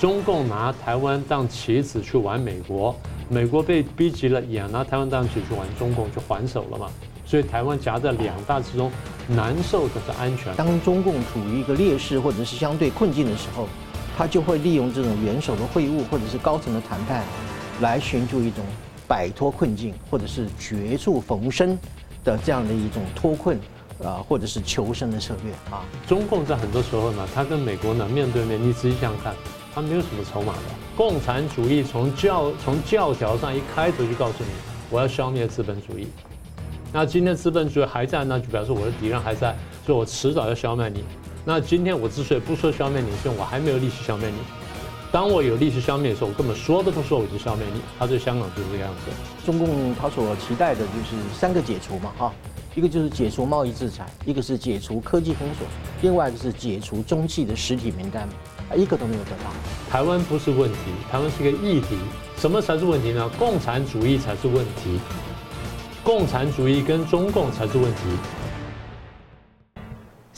中共拿台湾当棋子去玩美国，美国被逼急了，也拿台湾当棋去玩中共，就还手了嘛。所以台湾夹在两大之中，难受的是安全。当中共处于一个劣势或者是相对困境的时候，他就会利用这种元首的会晤或者是高层的谈判，来寻求一种摆脱困境或者是绝处逢生的这样的一种脱困啊，或者是求生的策略啊。中共在很多时候呢，他跟美国呢面对面，你仔细想想看。他没有什么筹码的，共产主义从教从教条上一开头就告诉你，我要消灭资本主义。那今天资本主义还在，那就表示我的敌人还在，所以我迟早要消灭你。那今天我之所以不说消灭你，是因为我还没有力气消灭你。当我有力气消灭的时候，我根本说都不说，我就消灭你。他对香港就是这个样子。中共他所期待的就是三个解除嘛，哈，一个就是解除贸易制裁，一个是解除科技封锁，另外一个是解除中企的实体名单。一个都没有得到。台湾不是问题，台湾是一个议题。什么才是问题呢？共产主义才是问题。共产主义跟中共才是问题。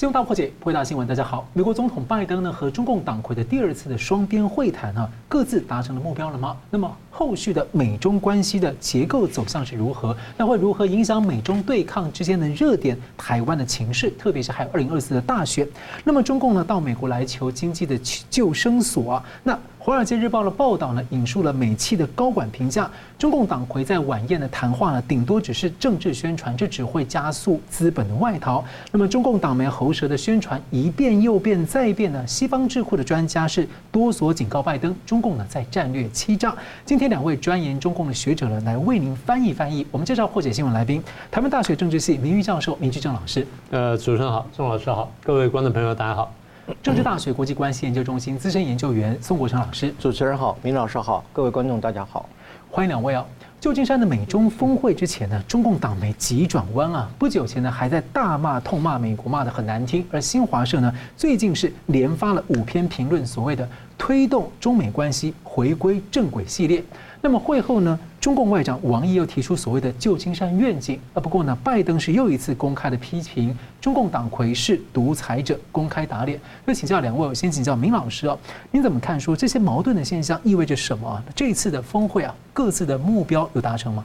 新闻大破解，破解大新闻。大家好，美国总统拜登呢和中共党魁的第二次的双边会谈呢，各自达成了目标了吗？那么后续的美中关系的结构走向是如何？那会如何影响美中对抗之间的热点？台湾的情势，特别是还有二零二四的大选。那么中共呢到美国来求经济的救生索啊，那。《华尔街日报》的报道呢，引述了美企的高管评价，中共党魁在晚宴的谈话呢，顶多只是政治宣传，这只会加速资本的外逃。那么，中共党媒喉舌的宣传一变又变再变呢？西方智库的专家是多所警告拜登，中共呢在战略欺诈。今天两位专研中共的学者呢，来为您翻译翻译。我们介绍破解新闻来宾，台湾大学政治系名誉教授明居正老师。呃，主持人好，宋老师好，各位观众朋友大家好。政治大学国际关系研究中心资深研究员宋国成老师，主持人好，明老师好，各位观众大家好，欢迎两位啊！旧金山的美中峰会之前呢，中共党媒急转弯啊，不久前呢还在大骂痛骂美国骂得很难听，而新华社呢最近是连发了五篇评论，所谓的推动中美关系回归正轨系列。那么会后呢，中共外长王毅又提出所谓的旧金山愿景啊。不过呢，拜登是又一次公开的批评中共党魁是独裁者，公开打脸。那请教两位，我先请教明老师啊，您怎么看？说这些矛盾的现象意味着什么？这一次的峰会啊，各自的目标有达成吗？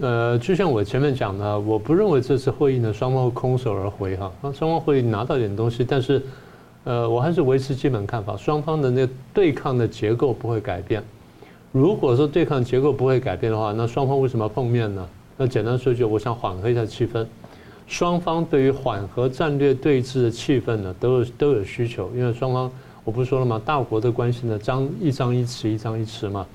呃，就像我前面讲的，我不认为这次会议呢，双方会空手而回哈，双方会拿到点东西，但是，呃，我还是维持基本看法，双方的那个对抗的结构不会改变。如果说对抗结构不会改变的话，那双方为什么要碰面呢？那简单说句，我想缓和一下气氛。双方对于缓和战略对峙的气氛呢，都有都有需求。因为双方，我不是说了吗？大国的关系呢，张一张一弛，一张一弛嘛。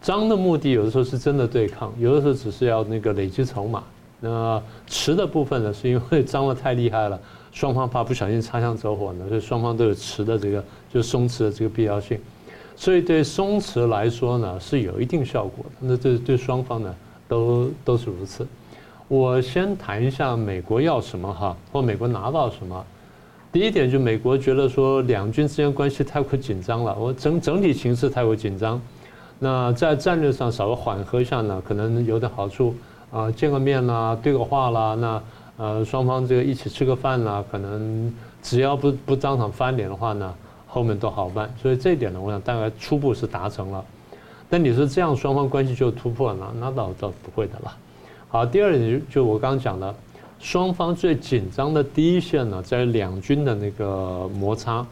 张的目的有的时候是真的对抗，有的时候只是要那个累积筹码。那弛的部分呢，是因为张的太厉害了，双方怕不小心擦枪走火呢，所以双方都有弛的这个，就松弛的这个必要性。所以对松弛来说呢，是有一定效果的。那这对双方呢，都都是如此。我先谈一下美国要什么哈，或美国拿到什么。第一点就美国觉得说两军之间关系太过紧张了，我整整体形势太过紧张。那在战略上稍微缓和一下呢，可能有点好处啊，见个面啦，对个话啦，那呃双方这个一起吃个饭啦，可能只要不不当场翻脸的话呢。后面都好办，所以这一点呢，我想大概初步是达成了。但你说这样双方关系就突破了，那那倒倒不会的了。好，第二点就就我刚刚讲的，双方最紧张的第一线呢，在两军的那个摩擦，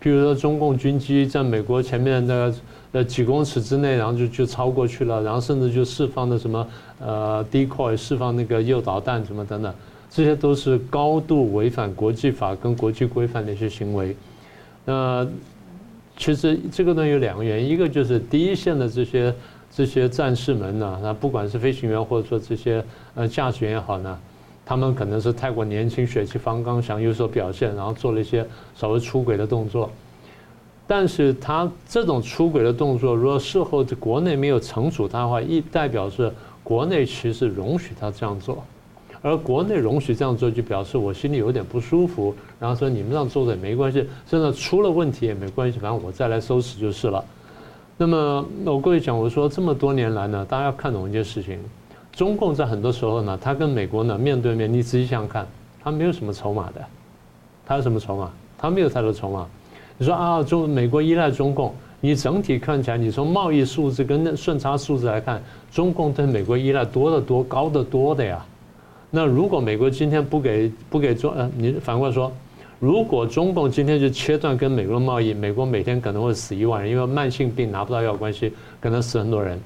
比如说中共军机在美国前面的呃几公尺之内，然后就就超过去了，然后甚至就释放的什么呃 decoy 释放那个诱导弹什么等等，这些都是高度违反国际法跟国际规范的一些行为。那其实这个呢有两个原因，一个就是第一线的这些这些战士们呢，那不管是飞行员或者说这些呃驾驶员也好呢，他们可能是太过年轻、血气方刚，想有所表现，然后做了一些稍微出轨的动作。但是他这种出轨的动作，如果事后国内没有惩处他的话，一代表是国内其实容许他这样做。而国内容许这样做，就表示我心里有点不舒服，然后说你们这样做的也没关系，甚至出了问题也没关系，反正我再来收拾就是了。那么我各位讲，我说这么多年来呢，大家要看懂一件事情，中共在很多时候呢，他跟美国呢面对面，你仔细想想看，他没有什么筹码的，他有什么筹码？他没有太多筹码。你说啊，中美国依赖中共，你整体看起来，你从贸易数字跟顺差数字来看，中共对美国依赖多得多、高得多的呀。那如果美国今天不给不给中呃，你反过来说，如果中共今天就切断跟美国的贸易，美国每天可能会死一万人，因为慢性病拿不到药关系，可能死很多人。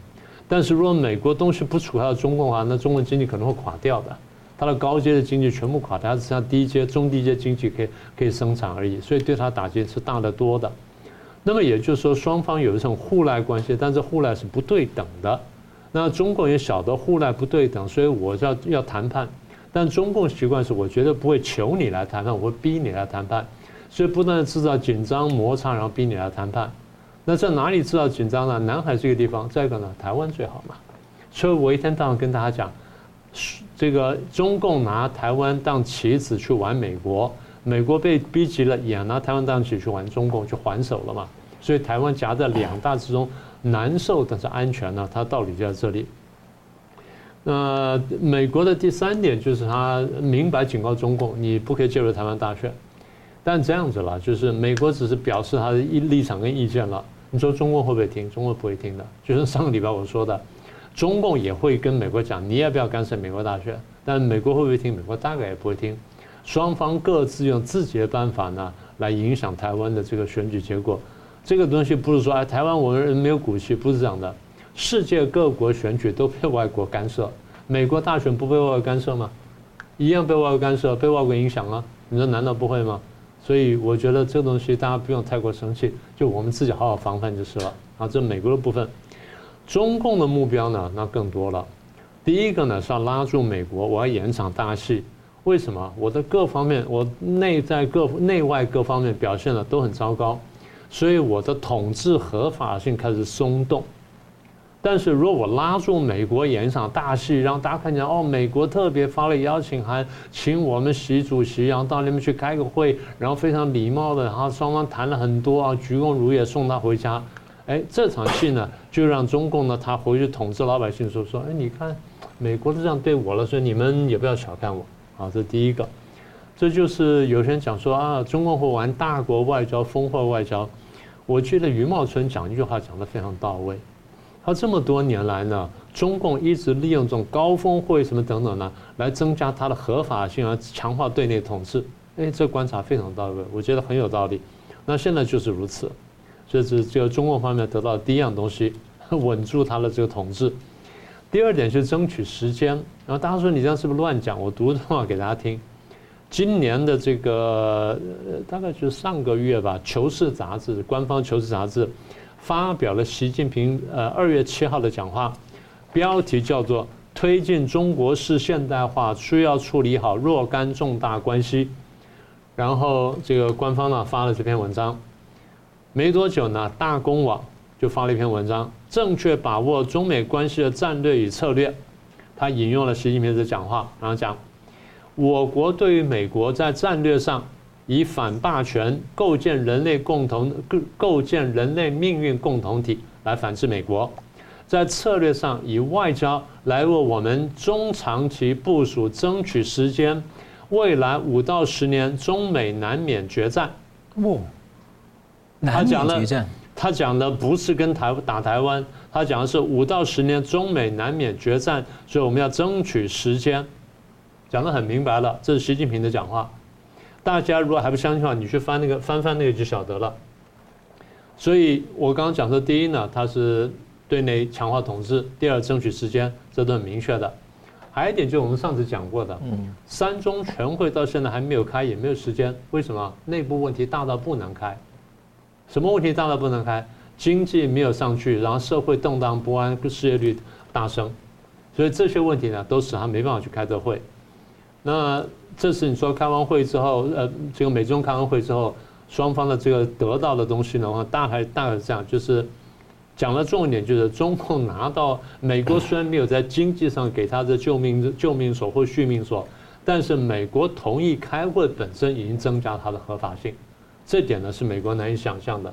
但是如果美国东西不出到中共的话，那中国经济可能会垮掉的，它的高阶的经济全部垮掉，它只剩下低阶、中低阶经济可以可以生产而已，所以对它打击是大得多的。那么也就是说，双方有一种互赖关系，但是互赖是不对等的。那中共也晓得互赖不对等，所以我要要谈判。但中共习惯是，我绝对不会求你来谈判，我会逼你来谈判。所以不断的制造紧张摩擦，然后逼你来谈判。那在哪里制造紧张呢？南海这个地方，再一个呢，台湾最好嘛。所以我一天到晚跟大家讲，这个中共拿台湾当棋子去玩美国。美国被逼急了，也拿台湾当棋去玩中共，就还手了嘛。所以台湾夹在两大之中，难受但是安全呢，它道理就在这里。那美国的第三点就是他明白警告中共，你不可以介入台湾大选。但这样子了，就是美国只是表示他的立场跟意见了。你说中共会不会听？中共不会听的。就是上个礼拜我说的，中共也会跟美国讲，你要不要干涉美国大选？但美国会不会听？美国大概也不会听。双方各自用自己的办法呢，来影响台湾的这个选举结果。这个东西不是说哎，台湾我们人没有骨气，不是这样的。世界各国选举都被外国干涉，美国大选不被外国干涉吗？一样被外国干涉，被外国影响啊。你说难道不会吗？所以我觉得这个东西大家不用太过生气，就我们自己好好防范就是了。啊，这美国的部分，中共的目标呢，那更多了。第一个呢是要拉住美国，我要演场大戏。为什么我的各方面，我内在各内外各方面表现的都很糟糕，所以我的统治合法性开始松动。但是如果我拉住美国演一场大戏，让大家看见哦，美国特别发了邀请函，请我们习主席然后到那边去开个会，然后非常礼貌的，然后双方谈了很多啊，鞠躬如也送他回家。哎，这场戏呢，就让中共呢他回去统治老百姓说说，哎，你看美国都这样对我了，所以你们也不要小看我。好，这第一个，这就是有些人讲说啊，中共会玩大国外交、烽火外交。我觉得余茂春讲一句话讲得非常到位。他这么多年来呢，中共一直利用这种高峰会什么等等呢，来增加它的合法性，而强化对内统治。哎，这观察非常到位，我觉得很有道理。那现在就是如此，这是这个中共方面得到的第一样东西，稳住他的这个统治。第二点是争取时间，然后大家说你这样是不是乱讲？我读一段话给大家听。今年的这个大概就是上个月吧，《求是》杂志官方《求是》杂志发表了习近平呃二月七号的讲话，标题叫做“推进中国式现代化需要处理好若干重大关系”。然后这个官方呢发了这篇文章，没多久呢，大公网就发了一篇文章。正确把握中美关系的战略与策略，他引用了习近平的讲话，然后讲：我国对于美国在战略上以反霸权、构建人类共同、构构建人类命运共同体来反制美国，在策略上以外交来为我们中长期部署争取时间，未来五到十年中美难免决战。哦，难免决战。他讲的不是跟台打台湾，他讲的是五到十年中美难免决战，所以我们要争取时间，讲得很明白了。这是习近平的讲话，大家如果还不相信的话，你去翻那个翻翻那个就晓得了。所以我刚刚讲说，第一呢，它是对内强化统治；第二，争取时间，这都很明确的。还有一点就是我们上次讲过的，三中全会到现在还没有开，也没有时间，为什么？内部问题大到不能开。什么问题大到不能开？经济没有上去，然后社会动荡不安，失业率大升，所以这些问题呢，都使他没办法去开这会。那这次你说开完会之后，呃，这个美中开完会之后，双方的这个得到的东西的话，大概大概是这样，就是讲的重点就是中共拿到美国虽然没有在经济上给他的救命救命所或续命所，但是美国同意开会本身已经增加它的合法性。这点呢是美国难以想象的，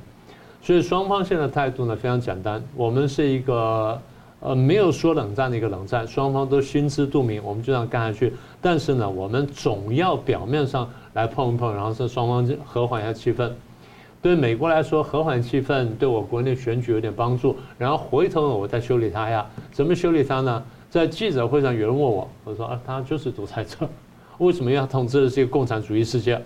所以双方现在态度呢非常简单，我们是一个呃没有说冷战的一个冷战，双方都心知肚明，我们就这样干下去。但是呢，我们总要表面上来碰一碰，然后是双方就和缓一下气氛。对美国来说，和缓气氛对我国内选举有点帮助。然后回头呢，我再修理他呀？怎么修理他呢？在记者会上，有人问我，我说啊，他就是独裁者，为什么要统治这个共产主义世界？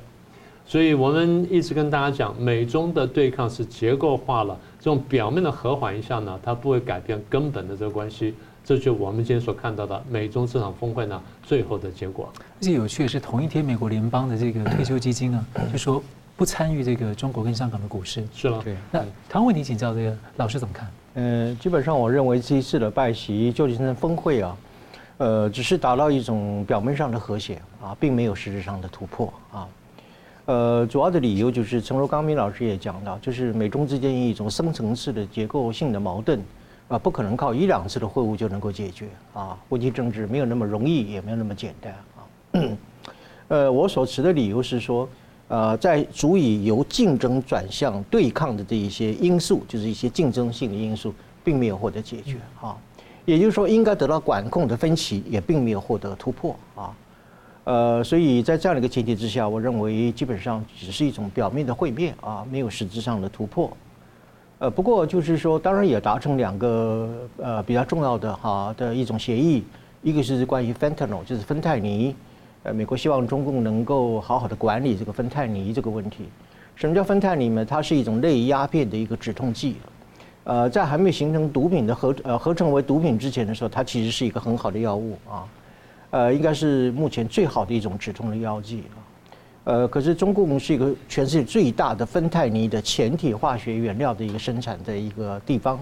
所以我们一直跟大家讲，美中的对抗是结构化了，这种表面的和缓一下呢，它不会改变根本的这个关系。这就是我们今天所看到的美中这场峰会呢，最后的结果。而且有趣的是，同一天，美国联邦的这个退休基金呢，就说不参与这个中国跟香港的股市。是了，对。那台湾问你，请教这个老师怎么看？呃，基本上我认为这一次的拜习旧金山峰会啊，呃，只是达到一种表面上的和谐啊，并没有实质上的突破啊。呃，主要的理由就是，陈如刚明老师也讲到，就是美中之间一种深层次的结构性的矛盾。啊，不可能靠一两次的会晤就能够解决啊！国际政治没有那么容易，也没有那么简单啊。呃，我所持的理由是说，呃，在足以由竞争转向对抗的这一些因素，就是一些竞争性的因素，并没有获得解决啊。也就是说，应该得到管控的分歧也并没有获得突破啊。呃，所以在这样的一个前提之下，我认为基本上只是一种表面的会面啊，没有实质上的突破。呃，不过就是说，当然也达成两个呃比较重要的哈的一种协议，一个是关于 fentanyl，就是芬太尼，呃，美国希望中共能够好好的管理这个芬太尼这个问题。什么叫芬太尼呢？它是一种类鸦片的一个止痛剂，呃，在还没有形成毒品的合呃合成为毒品之前的时候，它其实是一个很好的药物啊，呃，应该是目前最好的一种止痛的药剂啊。呃，可是中共是一个全世界最大的芬太尼的前体化学原料的一个生产的一个地方，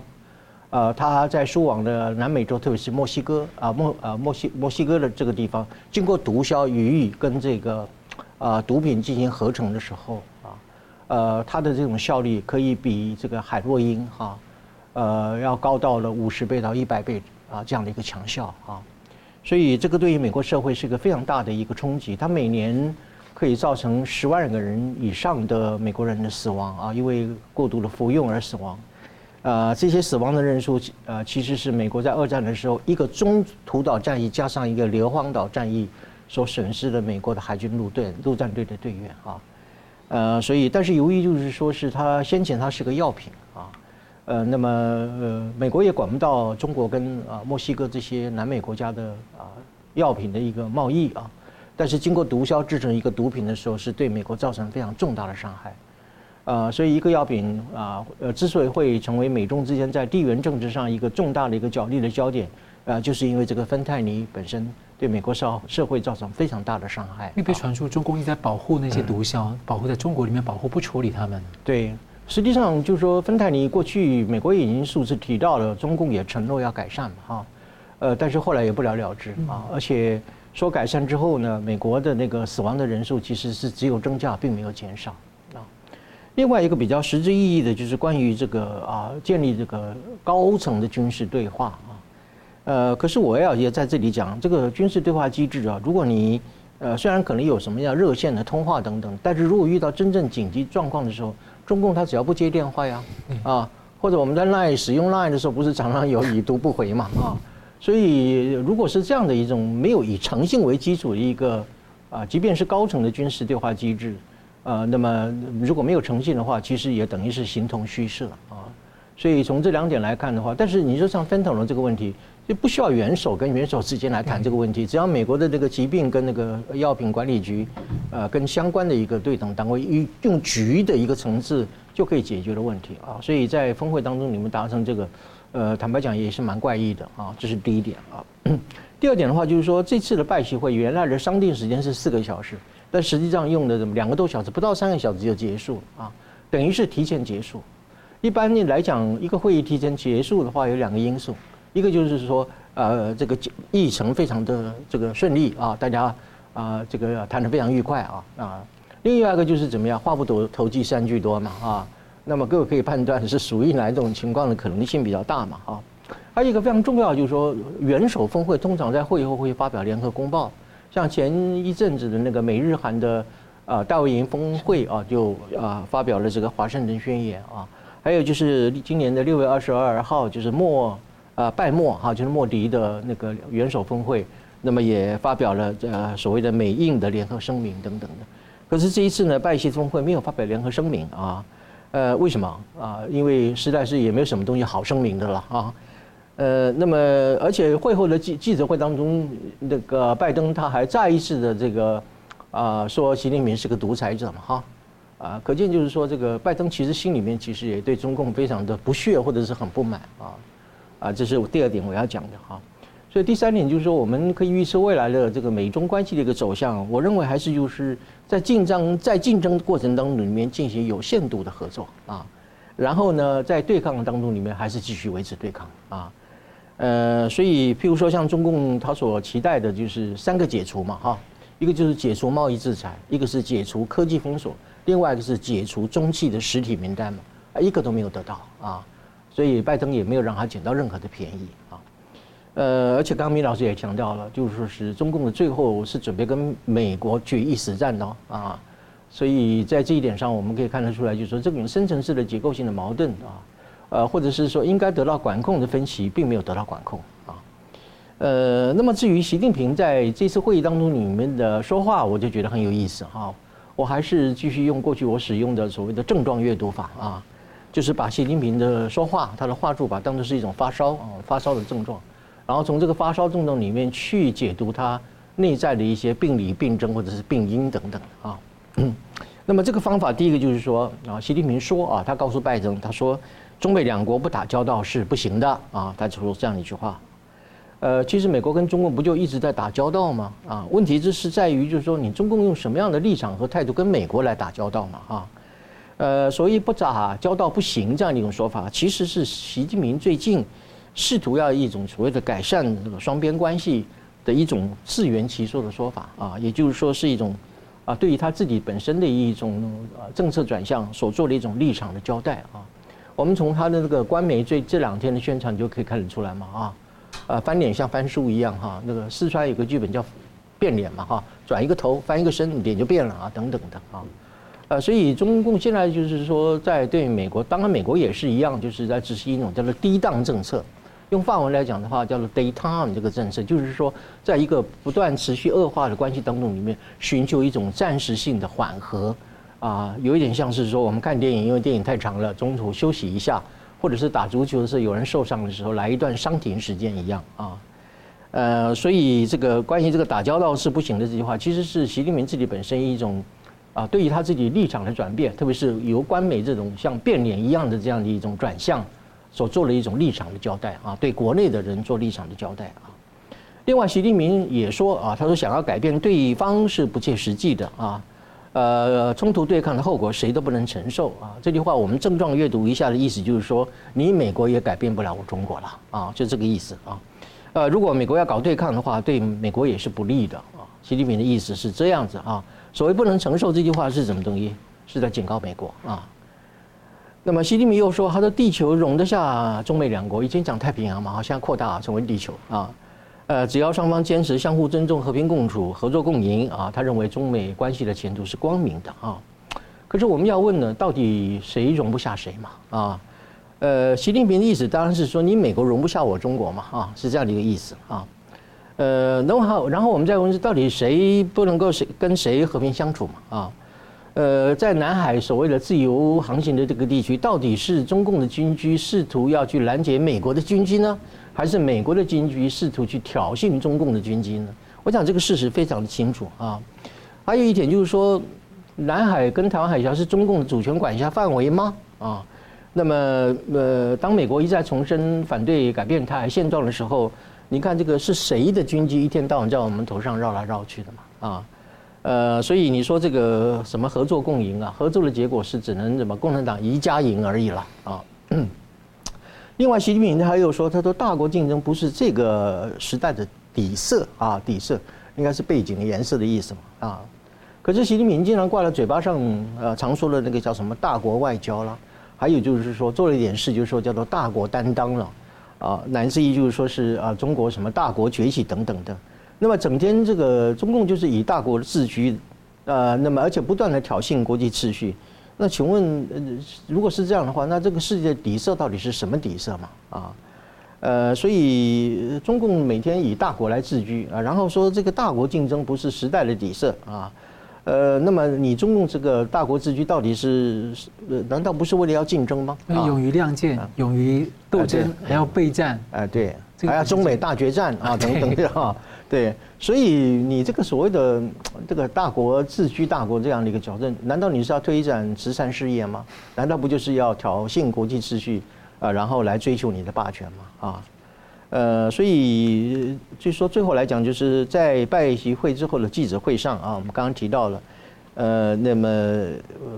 呃，它在输往的南美洲，特别是墨西哥啊墨啊墨西墨西哥的这个地方，经过毒枭予以跟这个啊毒品进行合成的时候啊，呃，它的这种效率可以比这个海洛因哈，呃，要高到了五十倍到一百倍啊这样的一个强效啊，所以这个对于美国社会是一个非常大的一个冲击，它每年。可以造成十万个人以上的美国人的死亡啊，因为过度的服用而死亡。呃，这些死亡的人数，呃，其实是美国在二战的时候一个中途岛战役加上一个硫磺岛战役所损失的美国的海军陆队陆战队的队员啊。呃，所以，但是由于就是说是它先前它是个药品，呃，那么呃，美国也管不到中国跟啊墨西哥这些南美国家的啊药品的一个贸易啊。但是经过毒枭制成一个毒品的时候，是对美国造成非常重大的伤害，呃，所以一个药品啊，呃，之所以会成为美中之间在地缘政治上一个重大的一个角力的焦点，啊，就是因为这个芬太尼本身对美国社社会造成非常大的伤害。因为被传出中共一直在保护那些毒枭，保护在中国里面保护不处理他们。对，实际上就是说芬太尼过去美国已经数次提到了，中共也承诺要改善嘛，哈，呃，但是后来也不了了之啊，而且。说改善之后呢，美国的那个死亡的人数其实是只有增加，并没有减少啊。另外一个比较实质意义的就是关于这个啊，建立这个高层的军事对话啊。呃，可是我要也在这里讲，这个军事对话机制啊，如果你呃虽然可能有什么样热线的通话等等，但是如果遇到真正紧急状况的时候，中共他只要不接电话呀，啊，或者我们在 Line 使用 Line 的时候，不是常常有已读不回嘛啊。所以，如果是这样的一种没有以诚信为基础的一个啊，即便是高层的军事对话机制，呃，那么如果没有诚信的话，其实也等于是形同虚设啊。所以从这两点来看的话，但是你说像芬太尼这个问题，就不需要元首跟元首之间来谈这个问题，只要美国的这个疾病跟那个药品管理局，呃，跟相关的一个对等单位用局的一个层次就可以解决的问题啊。所以在峰会当中，你们达成这个。呃，坦白讲也是蛮怪异的啊，这是第一点啊。第二点的话，就是说这次的拜习会原来的商定时间是四个小时，但实际上用的怎么两个多小时，不到三个小时就结束啊，等于是提前结束。一般来讲，一个会议提前结束的话，有两个因素，一个就是说呃这个议程非常的这个顺利啊，大家啊这个谈得非常愉快啊啊。另外一个就是怎么样，话不投投机三句多嘛啊。那么各位可以判断是属于哪一种情况的可能性比较大嘛？啊，还有一个非常重要，就是说元首峰会通常在会后会发表联合公报，像前一阵子的那个美日韩的啊大卫营峰会啊，就啊发表了这个华盛顿宣言啊，还有就是今年的六月二十二号，就是莫啊拜莫哈，就是莫迪的那个元首峰会，那么也发表了呃所谓的美印的联合声明等等的。可是这一次呢，拜习峰会没有发表联合声明啊。呃，为什么啊？因为实在是也没有什么东西好声明的了啊。呃，那么而且会后的记记者会当中，那个拜登他还再一次的这个啊说习近平是个独裁者嘛哈啊，可见就是说这个拜登其实心里面其实也对中共非常的不屑或者是很不满啊啊，这是我第二点我要讲的哈。所以第三点就是说，我们可以预测未来的这个美中关系的一个走向。我认为还是就是在竞争在竞争过程当中里面进行有限度的合作啊，然后呢，在对抗当中里面还是继续维持对抗啊。呃，所以譬如说像中共他所期待的就是三个解除嘛哈，一个就是解除贸易制裁，一个是解除科技封锁，另外一个是解除中企的实体名单嘛，啊，一个都没有得到啊，所以拜登也没有让他捡到任何的便宜啊。呃，而且刚刚米老师也强调了，就是说是中共的最后是准备跟美国决一死战的啊，所以在这一点上，我们可以看得出来，就是说这种深层次的结构性的矛盾啊，呃，或者是说应该得到管控的分歧，并没有得到管控啊。呃，那么至于习近平在这次会议当中里面的说话，我就觉得很有意思哈。我还是继续用过去我使用的所谓的症状阅读法啊，就是把习近平的说话，他的话术吧，当作是一种发烧啊，发烧的症状。然后从这个发烧症状里面去解读他内在的一些病理、病症或者是病因等等啊。那么这个方法，第一个就是说啊，习近平说啊，他告诉拜登，他说中美两国不打交道是不行的啊，他就说这样一句话。呃，其实美国跟中共不就一直在打交道吗？啊，问题就是在于就是说你中共用什么样的立场和态度跟美国来打交道嘛？啊，呃，所以不打交道不行这样的一种说法，其实是习近平最近。试图要一种所谓的改善这个双边关系的一种自圆其说的说法啊，也就是说是一种啊，对于他自己本身的一种呃政策转向所做的一种立场的交代啊。我们从他的那个官媒这这两天的宣传就可以看得出来嘛啊，呃翻脸像翻书一样哈，那个四川有个剧本叫变脸嘛哈，转一个头翻一个身脸就变了啊等等的啊。呃，所以中共现在就是说在对美国，当然美国也是一样，就是在执行一种叫做低档政策。用范文来讲的话，叫做 “daytime” 这个政策，就是说，在一个不断持续恶化的关系当中里面，寻求一种暂时性的缓和，啊，有一点像是说我们看电影，因为电影太长了，中途休息一下，或者是打足球的时候有人受伤的时候来一段伤停时间一样啊，呃，所以这个关于这个打交道是不行的这句话，其实是习近平自己本身一种啊，对于他自己立场的转变，特别是由官媒这种像变脸一样的这样的一种转向。所做了一种立场的交代啊，对国内的人做立场的交代啊。另外，习近平也说啊，他说想要改变对方是不切实际的啊，呃，冲突对抗的后果谁都不能承受啊。这句话我们症状阅读一下的意思就是说，你美国也改变不了我中国了啊，就这个意思啊。呃，如果美国要搞对抗的话，对美国也是不利的啊。习近平的意思是这样子啊。所谓不能承受这句话是什么东西？是在警告美国啊。那么习近平又说：“他说地球容得下中美两国，以前讲太平洋嘛，好像扩大成为地球啊。呃，只要双方坚持相互尊重、和平共处、合作共赢啊，他认为中美关系的前途是光明的啊。可是我们要问呢，到底谁容不下谁嘛？啊，呃，习近平的意思当然是说你美国容不下我中国嘛，啊，是这样的一个意思啊。呃，然后然后我们再问是到底谁不能够谁跟谁和平相处嘛？啊？”呃，在南海所谓的自由航行的这个地区，到底是中共的军机试图要去拦截美国的军机呢，还是美国的军机试图去挑衅中共的军机呢？我想这个事实非常的清楚啊。还有一点就是说，南海跟台湾海峡是中共的主权管辖范围吗？啊，那么呃，当美国一再重申反对改变台现状的时候，你看这个是谁的军机一天到晚在我们头上绕来绕去的嘛？啊？呃，所以你说这个什么合作共赢啊？合作的结果是只能什么共产党一家赢而已了啊。另外，习近平他又说，他说大国竞争不是这个时代的底色啊，底色应该是背景的颜色的意思嘛啊。可是习近平经常挂在嘴巴上，呃，常说的那个叫什么大国外交了，还有就是说做了一点事，就是说叫做大国担当了啊，乃至于就是说是啊中国什么大国崛起等等的。那么整天这个中共就是以大国自居，呃，那么而且不断的挑衅国际秩序。那请问，如果是这样的话，那这个世界底色到底是什么底色嘛？啊，呃，所以中共每天以大国来自居啊，然后说这个大国竞争不是时代的底色啊，呃，那么你中共这个大国自居到底是呃，难道不是为了要竞争吗？勇于亮剑，勇于斗争，还要备战，哎，对，还要中美大决战啊，等等的哈。对，所以你这个所谓的这个大国自居大国这样的一个矫正，难道你是要推展慈善事业吗？难道不就是要挑衅国际秩序啊，然后来追求你的霸权吗？啊？呃，所以据说最后来讲，就是在拜习会之后的记者会上啊，我们刚刚提到了，呃，那么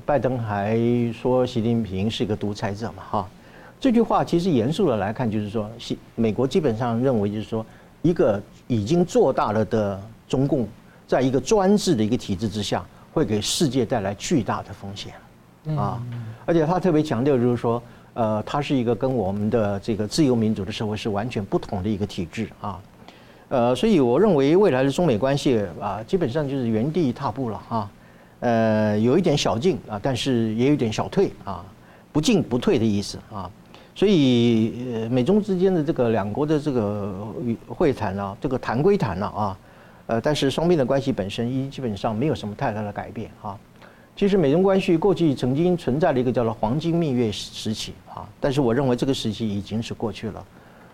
拜登还说习近平是一个独裁者嘛，哈，这句话其实严肃的来看，就是说，西美国基本上认为就是说，一个已经做大了的中共，在一个专制的一个体制之下，会给世界带来巨大的风险，啊，而且他特别强调就是说。呃，它是一个跟我们的这个自由民主的社会是完全不同的一个体制啊，呃，所以我认为未来的中美关系啊，基本上就是原地踏步了啊，呃，有一点小进啊，但是也有点小退啊，不进不退的意思啊，所以呃，美中之间的这个两国的这个会谈啊，这个谈归谈了啊，呃，但是双边的关系本身一基本上没有什么太大的改变啊。其实美中关系过去曾经存在了一个叫做“黄金蜜月”时期啊，但是我认为这个时期已经是过去了，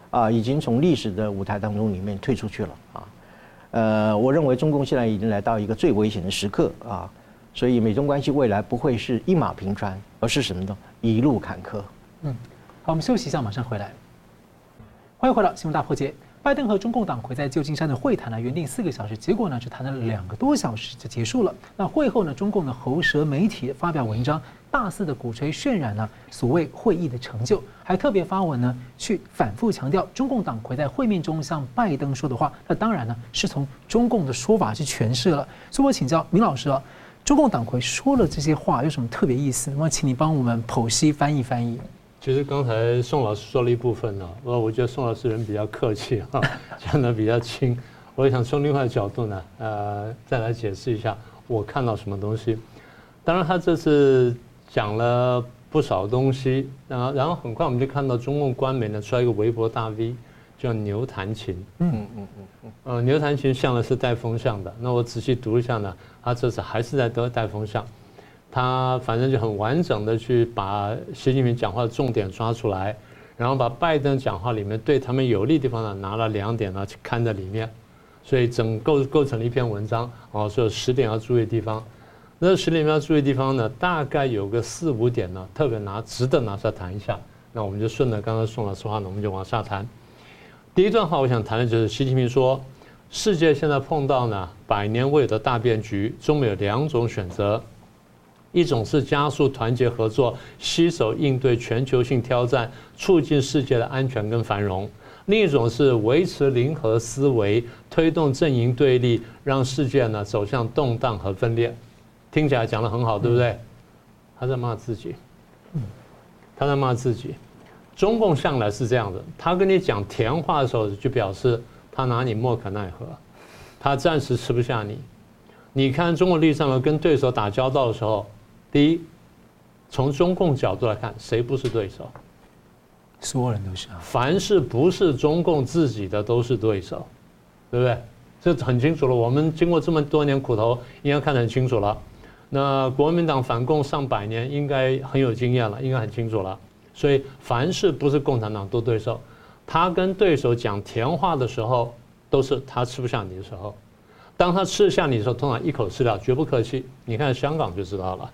啊，已经从历史的舞台当中里面退出去了啊，呃，我认为中共现在已经来到一个最危险的时刻啊，所以美中关系未来不会是一马平川，而是什么呢？一路坎坷。嗯，好，我们休息一下，马上回来。欢迎回到新闻大破解。拜登和中共党魁在旧金山的会谈呢，原定四个小时，结果呢，只谈了两个多小时就结束了。那会后呢，中共的喉舌媒体发表文章，大肆的鼓吹渲染呢所谓会议的成就，还特别发文呢去反复强调中共党魁在会面中向拜登说的话。那当然呢是从中共的说法去诠释了。所以我请教明老师啊，中共党魁说了这些话有什么特别意思？那么请你帮我们剖析翻译翻译。其实刚才宋老师说了一部分呢，我我觉得宋老师人比较客气哈，讲的比较轻。我也想从另外的角度呢，呃，再来解释一下我看到什么东西。当然，他这次讲了不少东西，然后然后很快我们就看到中共官媒呢出来一个微博大 V，叫牛弹琴。嗯嗯嗯嗯。呃，牛弹琴向的是带风向的，那我仔细读一下呢，他这次还是在得带风向。他反正就很完整的去把习近平讲话的重点抓出来，然后把拜登讲话里面对他们有利的地方呢拿了两点呢去看在里面，所以整构构成了一篇文章哦，说有十点要注意的地方。那十点要注意的地方呢，大概有个四五点呢，特别拿值得拿出来谈一下。那我们就顺着刚刚宋老师话呢，我们就往下谈。第一段话我想谈的就是习近平说，世界现在碰到呢百年未有的大变局，中美有两种选择。一种是加速团结合作，携手应对全球性挑战，促进世界的安全跟繁荣；另一种是维持零和思维，推动阵营对立，让世界呢走向动荡和分裂。听起来讲得很好，对不对？他在骂自己，他在骂自己。中共向来是这样的，他跟你讲甜话的时候，就表示他拿你莫可奈何，他暂时吃不下你。你看中国历史上跟对手打交道的时候。第一，从中共角度来看，谁不是对手？所有人都是啊。凡是不是中共自己的都是对手，对不对？这很清楚了。我们经过这么多年苦头，应该看得很清楚了。那国民党反共上百年，应该很有经验了，应该很清楚了。所以，凡是不是共产党都对手，他跟对手讲甜话的时候，都是他吃不下你的时候。当他吃得下你的时候，通常一口吃掉，绝不客气。你看香港就知道了。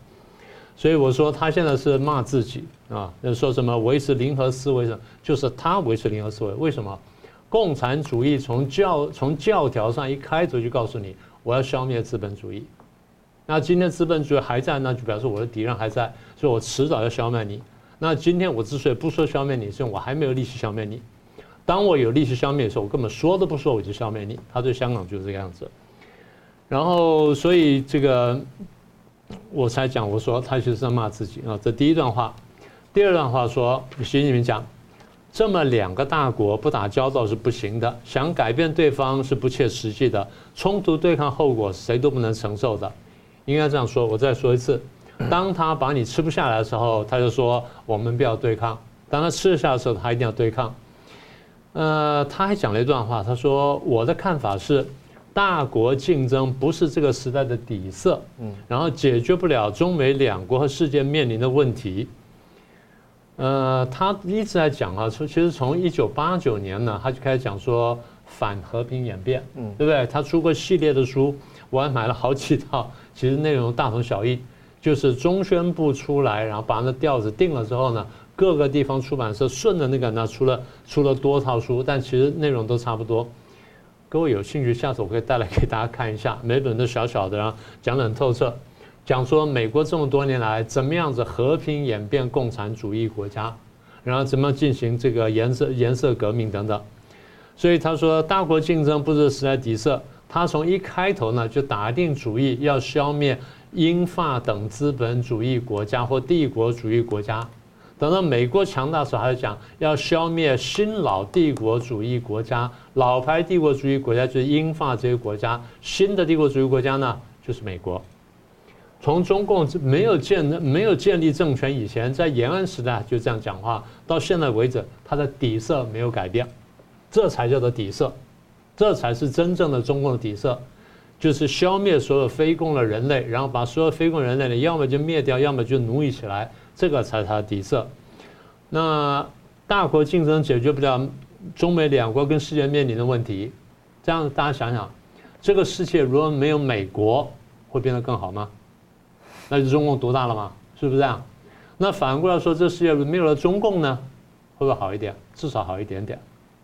所以我说他现在是骂自己啊，说什么维持零和思维什么，就是他维持零和思维。为什么？共产主义从教从教条上一开头就告诉你，我要消灭资本主义。那今天资本主义还在，那就表示我的敌人还在，所以我迟早要消灭你。那今天我之所以不说消灭你，是因为我还没有力气消灭你。当我有力气消灭的时候，我根本说都不说，我就消灭你。他对香港就是这个样子。然后，所以这个。我才讲，我说他其实是在骂自己啊。这第一段话，第二段话说，习近平讲，这么两个大国不打交道是不行的，想改变对方是不切实际的，冲突对抗后果谁都不能承受的，应该这样说。我再说一次，当他把你吃不下来的时候，他就说我们不要对抗；当他吃得下的时候，他一定要对抗。呃，他还讲了一段话，他说我的看法是。大国竞争不是这个时代的底色，嗯，然后解决不了中美两国和世界面临的问题。呃，他一直在讲啊，说其实从一九八九年呢，他就开始讲说反和平演变，嗯，对不对？他出过系列的书，我还买了好几套，其实内容大同小异，就是中宣部出来，然后把那调子定了之后呢，各个地方出版社顺着那个呢，出了出了多套书，但其实内容都差不多。各位有兴趣，下次我可以带来给大家看一下，每本都小小的，然后讲得很透彻。讲说美国这么多年来怎么样子和平演变共产主义国家，然后怎么进行这个颜色颜色革命等等，所以他说大国竞争不是时代底色，他从一开头呢就打定主意要消灭英法等资本主义国家或帝国主义国家，等到美国强大时候，还是讲要消灭新老帝国主义国家，老牌帝国主义国家就是英法这些国家，新的帝国主义国家呢就是美国。从中共没有建没有建立政权以前，在延安时代就这样讲话，到现在为止，它的底色没有改变，这才叫做底色，这才是真正的中共的底色，就是消灭所有非共的人类，然后把所有非共人类呢，要么就灭掉，要么就奴役起来，这个才是它的底色。那大国竞争解决不了中美两国跟世界面临的问题，这样大家想想，这个世界如果没有美国，会变得更好吗？那就中共独大了吗？是不是这样？那反过来说，这世界没有了中共呢，会不会好一点？至少好一点点，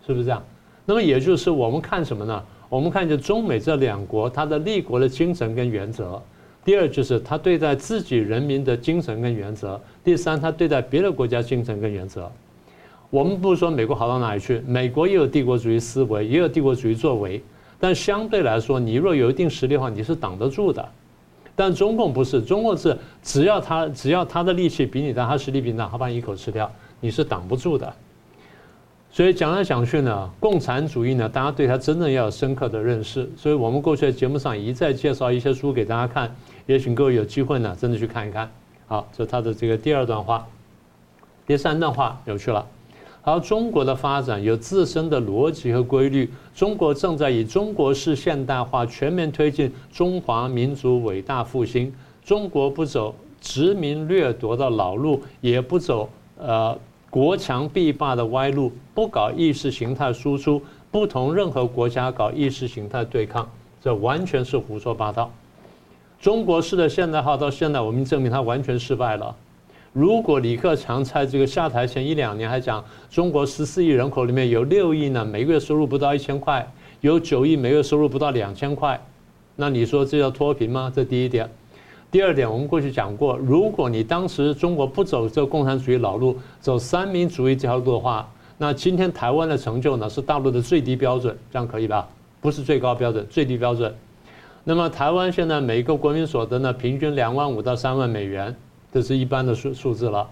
是不是这样？那么也就是我们看什么呢？我们看就中美这两国它的立国的精神跟原则。第二就是他对待自己人民的精神跟原则。第三，他对待别的国家精神跟原则。我们不是说美国好到哪里去，美国也有帝国主义思维，也有帝国主义作为，但相对来说，你若有一定实力的话，你是挡得住的。但中共不是，中共是只要他只要他的力气比你大，他实力比你大，他把你一口吃掉，你是挡不住的。所以讲来讲去呢，共产主义呢，大家对他真的要有深刻的认识。所以我们过去的节目上一再介绍一些书给大家看，也请各位有机会呢，真的去看一看。好，这是他的这个第二段话，第三段话有趣了。好中国的发展有自身的逻辑和规律。中国正在以中国式现代化全面推进中华民族伟大复兴。中国不走殖民掠夺的老路，也不走呃国强必霸的歪路，不搞意识形态输出，不同任何国家搞意识形态对抗，这完全是胡说八道。中国式的现代化到现在，我们证明它完全失败了。如果李克强在这个下台前一两年还讲中国十四亿人口里面有六亿呢，每个月收入不到一千块，有九亿每个月收入不到两千块，那你说这叫脱贫吗？这第一点。第二点，我们过去讲过，如果你当时中国不走这共产主义老路，走三民主义这条路的话，那今天台湾的成就呢是大陆的最低标准，这样可以吧？不是最高标准，最低标准。那么台湾现在每一个国民所得呢，平均两万五到三万美元。这是一般的数数字了。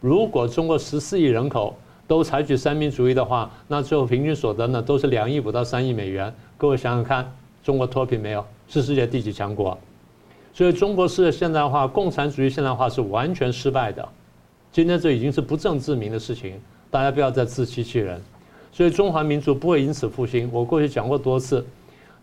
如果中国十四亿人口都采取三民主义的话，那最后平均所得呢都是两亿五到三亿美元。各位想想看，中国脱贫没有？是世界第几强国？所以中国式的现代化、共产主义现代化是完全失败的。今天这已经是不证自明的事情，大家不要再自欺欺人。所以中华民族不会因此复兴。我过去讲过多次。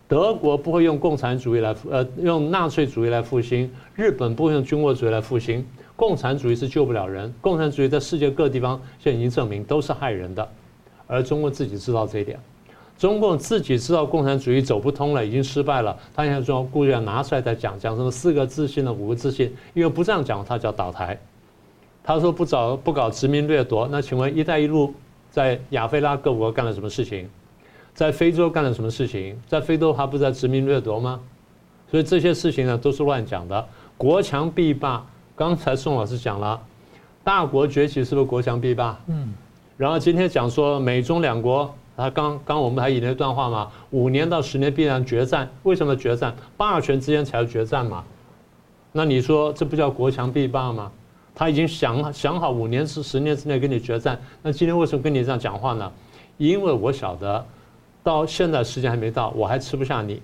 德国不会用共产主义来呃用纳粹主义来复兴，日本不会用军国主义来复兴。共产主义是救不了人，共产主义在世界各地方现在已经证明都是害人的，而中国自己知道这一点，中共自己知道共产主义走不通了，已经失败了，他现在说故意要拿出来再讲，讲什么四个自信的五个自信，因为不这样讲他叫倒台，他说不找不搞殖民掠夺，那请问“一带一路”在亚非拉各国干了什么事情？在非洲干了什么事情？在非洲还不在殖民掠夺吗？所以这些事情呢都是乱讲的，国强必霸。刚才宋老师讲了，大国崛起是不是国强必霸？嗯。然后今天讲说美中两国，他刚刚我们还引了一段话嘛，五年到十年必然决战。为什么决战？霸权之间才要决战嘛。那你说这不叫国强必霸吗？他已经想想好五年至十年之内跟你决战。那今天为什么跟你这样讲话呢？因为我晓得，到现在时间还没到，我还吃不下你，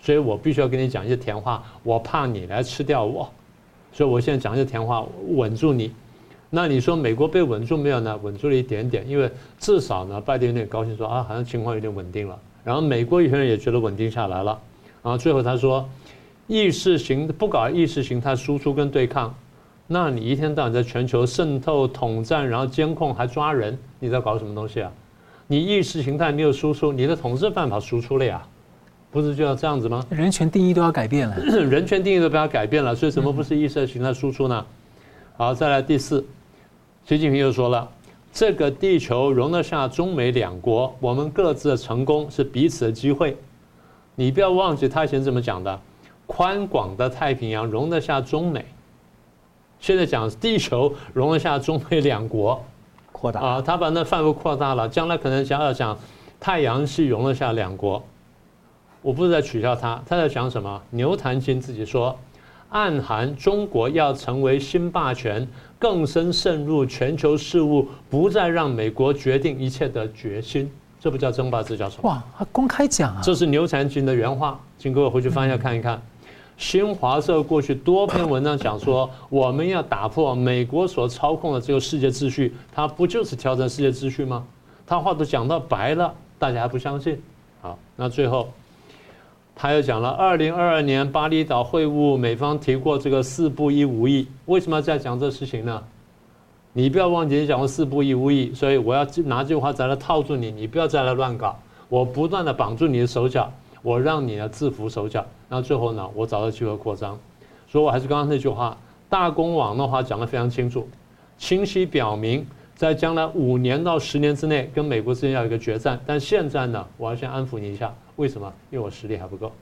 所以我必须要跟你讲一些甜话。我怕你来吃掉我。所以我现在讲一些甜话，稳住你。那你说美国被稳住没有呢？稳住了一点点，因为至少呢，拜登有点高兴说啊，好像情况有点稳定了。然后美国有些人也觉得稳定下来了。然后最后他说，意识形不搞意识形态输出跟对抗，那你一天到晚在全球渗透、统战，然后监控还抓人，你在搞什么东西啊？你意识形态没有输出，你的统治办法输出了呀？不是就要这样子吗？人权定义都要改变了，人权定义都不要改变了，所以什么不是意识形态输出呢？好，再来第四，习近平又说了，这个地球容得下中美两国，我们各自的成功是彼此的机会。你不要忘记他以前怎么讲的，宽广的太平洋容得下中美，现在讲地球容得下中美两国，扩大啊，他把那范围扩大了，将来可能想要讲太阳系容得下两国。我不是在取笑他，他在讲什么？牛弹琴自己说，暗含中国要成为新霸权，更深渗入全球事务，不再让美国决定一切的决心。这不叫争霸，这叫什么？哇，他公开讲啊！这是牛弹琴的原话，请各位回去翻一下看一看。新华社过去多篇文章讲说，我们要打破美国所操控的这个世界秩序，它不就是调整世界秩序吗？他话都讲到白了，大家还不相信？好，那最后。他又讲了，二零二二年巴厘岛会晤，美方提过这个四不一无意，为什么要再讲这事情呢？你不要忘记你讲过四不一无意，所以我要拿这句话再来套住你，你不要再来乱搞。我不断的绑住你的手脚，我让你呢制服手脚，那最后呢，我找到机会扩张。所以我还是刚刚那句话，大公网的话讲得非常清楚，清晰表明，在将来五年到十年之内，跟美国之间要有一个决战。但现在呢，我要先安抚你一下。为什么？因为我实力还不够。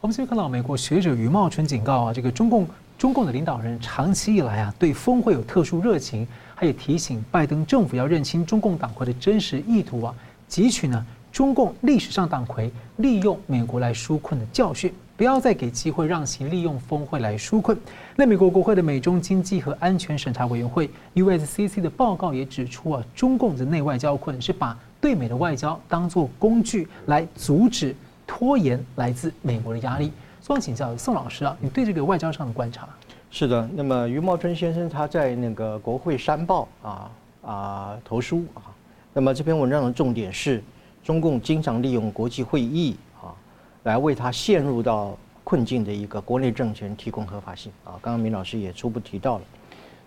我们先看到美国学者余茂春警告啊，这个中共中共的领导人长期以来啊，对峰会有特殊热情，他也提醒拜登政府要认清中共党魁的真实意图啊，汲取呢中共历史上党魁利用美国来纾困的教训，不要再给机会让其利用峰会来纾困。那美国国会的美中经济和安全审查委员会 USCC 的报告也指出啊，中共的内外交困是把。对美的外交当作工具来阻止拖延来自美国的压力。所以请教宋老师啊，你对这个外交上的观察？是的，那么余茂春先生他在那个国会山报啊啊投书啊，那么这篇文章的重点是中共经常利用国际会议来为他陷入到困境的一个国内政权提供合法性啊。刚刚明老师也初步提到了。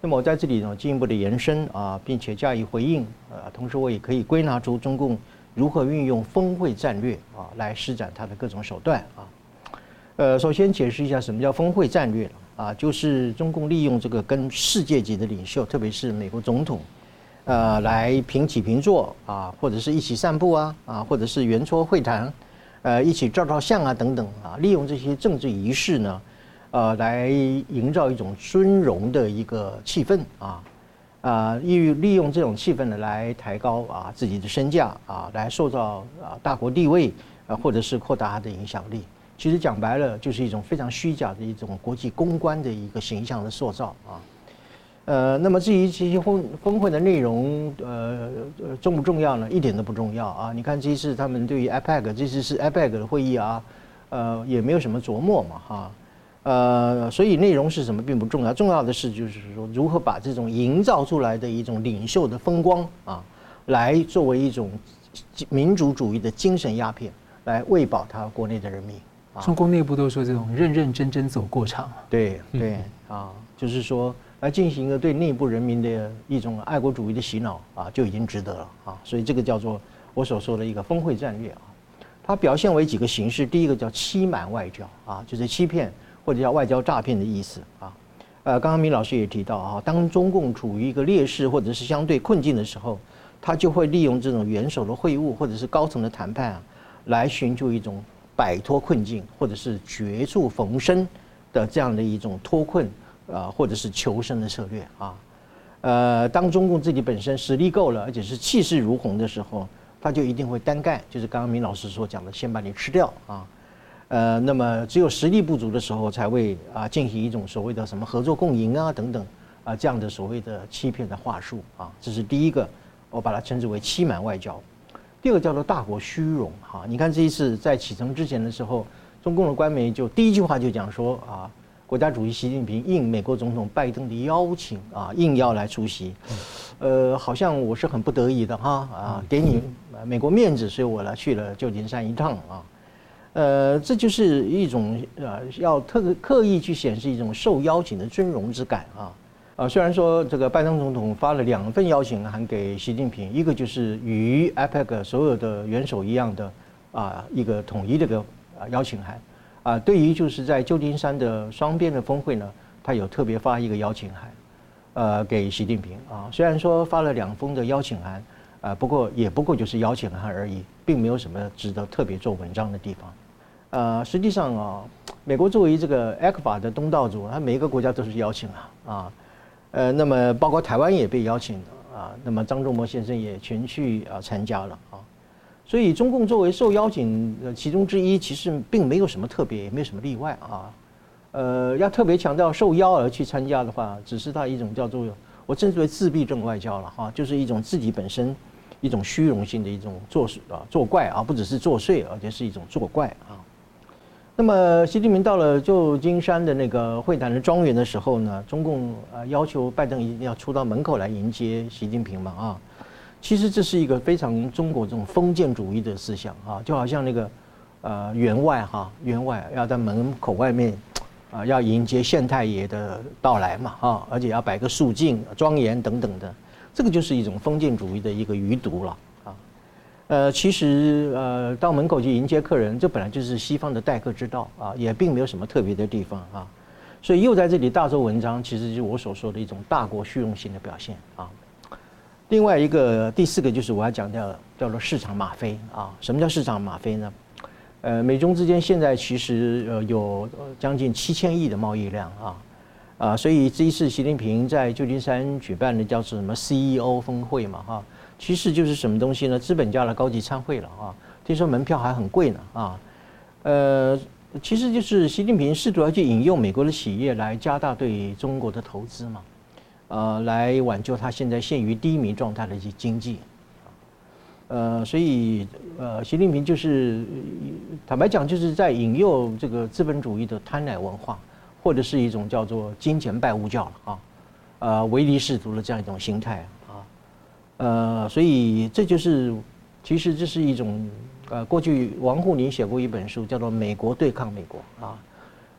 那么我在这里呢，进一步的延伸啊，并且加以回应啊，同时我也可以归纳出中共如何运用峰会战略啊，来施展它的各种手段啊。呃，首先解释一下什么叫峰会战略啊，就是中共利用这个跟世界级的领袖，特别是美国总统，呃，来平起平坐啊，或者是一起散步啊，啊，或者是圆桌会谈，呃，一起照照相啊等等啊，利用这些政治仪式呢。呃，来营造一种尊荣的一个气氛啊，啊，利利用这种气氛呢，来抬高啊自己的身价啊，来塑造啊大国地位啊，或者是扩大他的影响力。其实讲白了，就是一种非常虚假的一种国际公关的一个形象的塑造啊。呃，那么至于这些峰峰会的内容，呃，重不重要呢？一点都不重要啊。你看这次他们对于 APEC，这次是 APEC 的会议啊，呃，也没有什么琢磨嘛，哈。呃，所以内容是什么并不重要，重要的是就是说如何把这种营造出来的一种领袖的风光啊，来作为一种民主主义的精神鸦片，来喂饱他国内的人民。啊中共内部都说这种认认真真走过场。对对啊，就是说来进行一个对内部人民的一种爱国主义的洗脑啊，就已经值得了啊。所以这个叫做我所说的一个峰会战略啊，它表现为几个形式，第一个叫欺瞒外交啊，就是欺骗。或者叫外交诈骗的意思啊，呃，刚刚明老师也提到啊，当中共处于一个劣势或者是相对困境的时候，他就会利用这种元首的会晤或者是高层的谈判啊，来寻求一种摆脱困境或者是绝处逢生的这样的一种脱困啊，或者是求生的策略啊。呃，当中共自己本身实力够了，而且是气势如虹的时候，他就一定会单干，就是刚刚明老师所讲的，先把你吃掉啊。呃，那么只有实力不足的时候，才会啊进行一种所谓的什么合作共赢啊等等啊这样的所谓的欺骗的话术啊，这是第一个，我把它称之为欺瞒外交。第二个叫做大国虚荣哈，你看这一次在启程之前的时候，中共的官媒就第一句话就讲说啊，国家主席习近平应美国总统拜登的邀请啊，应邀来出席，呃，好像我是很不得已的哈啊，给你美国面子，所以我来去了旧金山一趟啊。呃，这就是一种呃要特刻意去显示一种受邀请的尊荣之感啊。啊，虽然说这个拜登总统发了两份邀请函给习近平，一个就是与 APEC 所有的元首一样的啊一个统一的个啊邀请函，啊，对于就是在旧金山的双边的峰会呢，他有特别发一个邀请函，呃，给习近平啊。虽然说发了两封的邀请函，啊，不过也不过就是邀请函而已，并没有什么值得特别做文章的地方。呃，实际上啊，美国作为这个 ECFA 的东道主，它每一个国家都是邀请啊啊。呃，那么包括台湾也被邀请的啊，那么张忠谋先生也前去啊参加了，所以中共作为受邀请的其中之一，其实并没有什么特别，也没有什么例外啊。呃，要特别强调受邀而去参加的话，只是他一种叫做我称之为自闭症外交了哈，就是一种自己本身一种虚荣心的一种作啊作怪啊，不只是作祟，而且是一种作怪啊。那么，习近平到了旧金山的那个会谈的庄园的时候呢，中共啊要求拜登一定要出到门口来迎接习近平嘛啊，其实这是一个非常中国这种封建主义的思想啊，就好像那个呃员外哈员外要在门口外面啊要迎接县太爷的到来嘛啊，而且要摆个肃静庄严等等的，这个就是一种封建主义的一个余毒了啊。呃，其实呃，到门口去迎接客人，这本来就是西方的待客之道啊，也并没有什么特别的地方啊。所以又在这里大做文章，其实就是我所说的一种大国虚荣心的表现啊。另外一个第四个就是我要讲的叫做市场吗啡啊。什么叫市场吗啡呢？呃，美中之间现在其实呃有将近七千亿的贸易量啊啊，所以这一次习近平在旧金山举办的叫做什么 CEO 峰会嘛哈。其实就是什么东西呢？资本家的高级参会了啊！听说门票还很贵呢啊！呃，其实就是习近平试图要去引诱美国的企业来加大对中国的投资嘛，呃，来挽救他现在陷于低迷状态的一些经济。呃，所以呃，习近平就是坦白讲，就是在引诱这个资本主义的贪婪文化，或者是一种叫做金钱拜物教了啊，呃，唯利是图的这样一种心态啊。呃，所以这就是，其实这是一种，呃，过去王沪宁写过一本书，叫做《美国对抗美国》啊。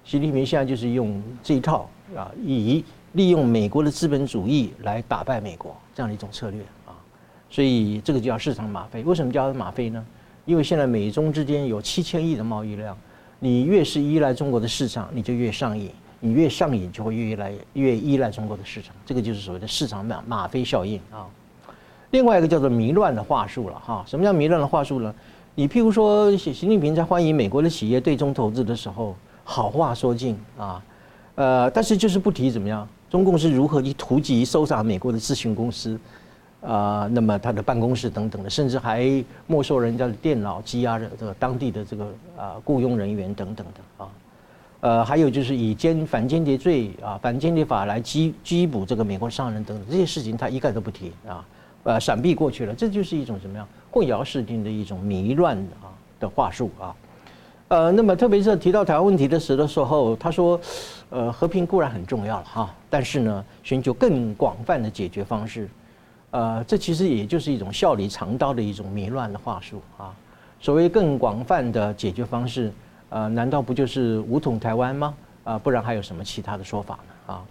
习近平现在就是用这一套啊，以利用美国的资本主义来打败美国这样的一种策略啊。所以这个就叫市场吗啡。为什么叫吗啡呢？因为现在美中之间有七千亿的贸易量，你越是依赖中国的市场，你就越上瘾；你越上瘾，就会越来越依赖中国的市场。这个就是所谓的市场吗吗啡效应啊。另外一个叫做迷乱的话术了哈，什么叫迷乱的话术呢？你譬如说，习习近平在欢迎美国的企业对中投资的时候，好话说尽啊，呃，但是就是不提怎么样，中共是如何去突击搜查美国的咨询公司啊，那么他的办公室等等的，甚至还没收人家的电脑，羁押着这个当地的这个啊雇佣人员等等的啊，呃，还有就是以间反间谍罪啊，反间谍法来拘拘捕这个美国商人等等这些事情，他一概都不提啊。呃，闪避过去了，这就是一种什么样混淆视听的一种迷乱啊的话术啊。呃，那么特别是提到台湾问题的时的时候，他说，呃，和平固然很重要了哈，但是呢，寻求更广泛的解决方式，呃，这其实也就是一种笑里藏刀的一种迷乱的话术啊。所谓更广泛的解决方式，呃，难道不就是武统台湾吗？啊，不然还有什么其他的说法呢？啊？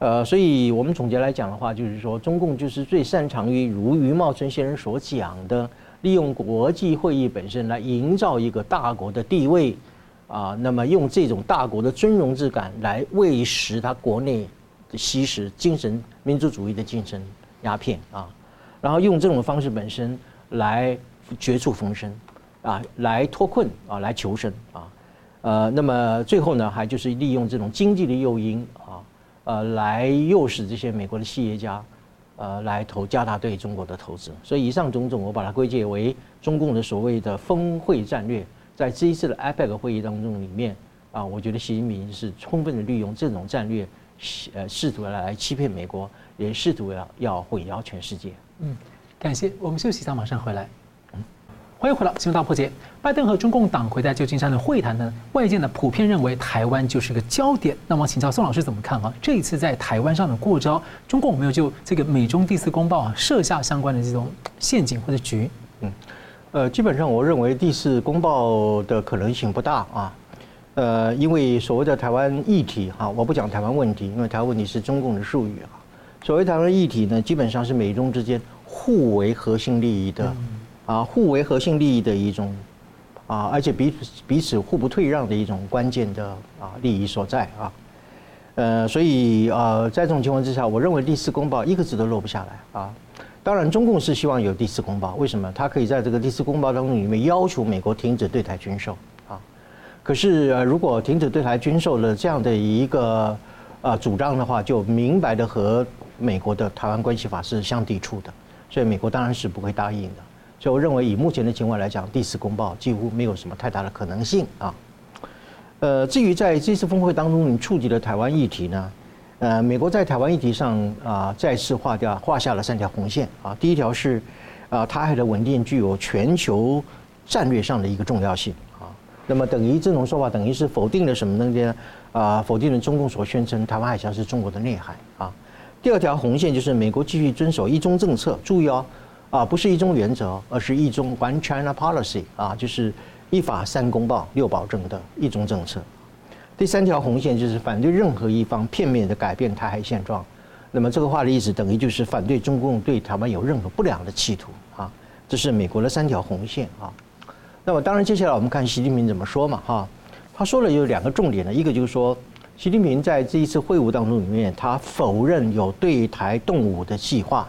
呃，所以我们总结来讲的话，就是说，中共就是最擅长于如余茂春先生所讲的，利用国际会议本身来营造一个大国的地位，啊，那么用这种大国的尊荣之感来喂食他国内的吸食精神民族主义的精神鸦片啊，然后用这种方式本身来绝处逢生，啊，来脱困啊，来求生啊，呃，那么最后呢，还就是利用这种经济的诱因啊。呃，来诱使这些美国的企业家，呃，来投加大对中国的投资。所以以上种种，我把它归结为中共的所谓的峰会战略。在这一次的 APEC 会议当中里面，啊，我觉得习近平是充分的利用这种战略，呃，试图来来欺骗美国，也试图要要混淆全世界。嗯，感谢。我们休息一下，马上回来。欢迎回到《新闻大破解》。拜登和中共党魁在旧金山的会谈呢，外界呢普遍认为台湾就是个焦点。那么，请教宋老师怎么看啊？这一次在台湾上的过招，中共有没有就这个美中第四公报啊设下相关的这种陷阱或者局？嗯，呃，基本上我认为第四公报的可能性不大啊。呃，因为所谓的台湾议题哈，我不讲台湾问题，因为台湾问题是中共的术语哈。所谓台湾议题呢，基本上是美中之间互为核心利益的啊，互为核心利益的一种啊，而且彼此彼此互不退让的一种关键的啊利益所在啊。呃，所以呃，在这种情况之下，我认为第四公报一个字都落不下来啊。当然，中共是希望有第四公报，为什么？他可以在这个第四公报当中里面要求美国停止对台军售啊。可是，如果停止对台军售的这样的一个呃主张的话，就明白的和美国的台湾关系法是相抵触的，所以美国当然是不会答应的。所以我认为，以目前的情况来讲，第四公报几乎没有什么太大的可能性啊。呃，至于在这次峰会当中你触及的台湾议题呢，呃，美国在台湾议题上啊再次划掉划下了三条红线啊。第一条是啊，台海的稳定具有全球战略上的一个重要性啊。那么等于这种说法，等于是否定了什么东西呢？啊，否定了中共所宣称台湾海峡是中国的内海啊。第二条红线就是美国继续遵守一中政策，注意哦，啊，不是一中原则，而是一中 One China Policy 啊，就是一法三公报六保证的一中政策。第三条红线就是反对任何一方片面的改变台海现状。那么这个话的意思等于就是反对中共对台湾有任何不良的企图啊。这是美国的三条红线啊。那么当然，接下来我们看习近平怎么说嘛，哈，他说了有两个重点呢，一个就是说，习近平在这一次会晤当中里面，他否认有对台动武的计划。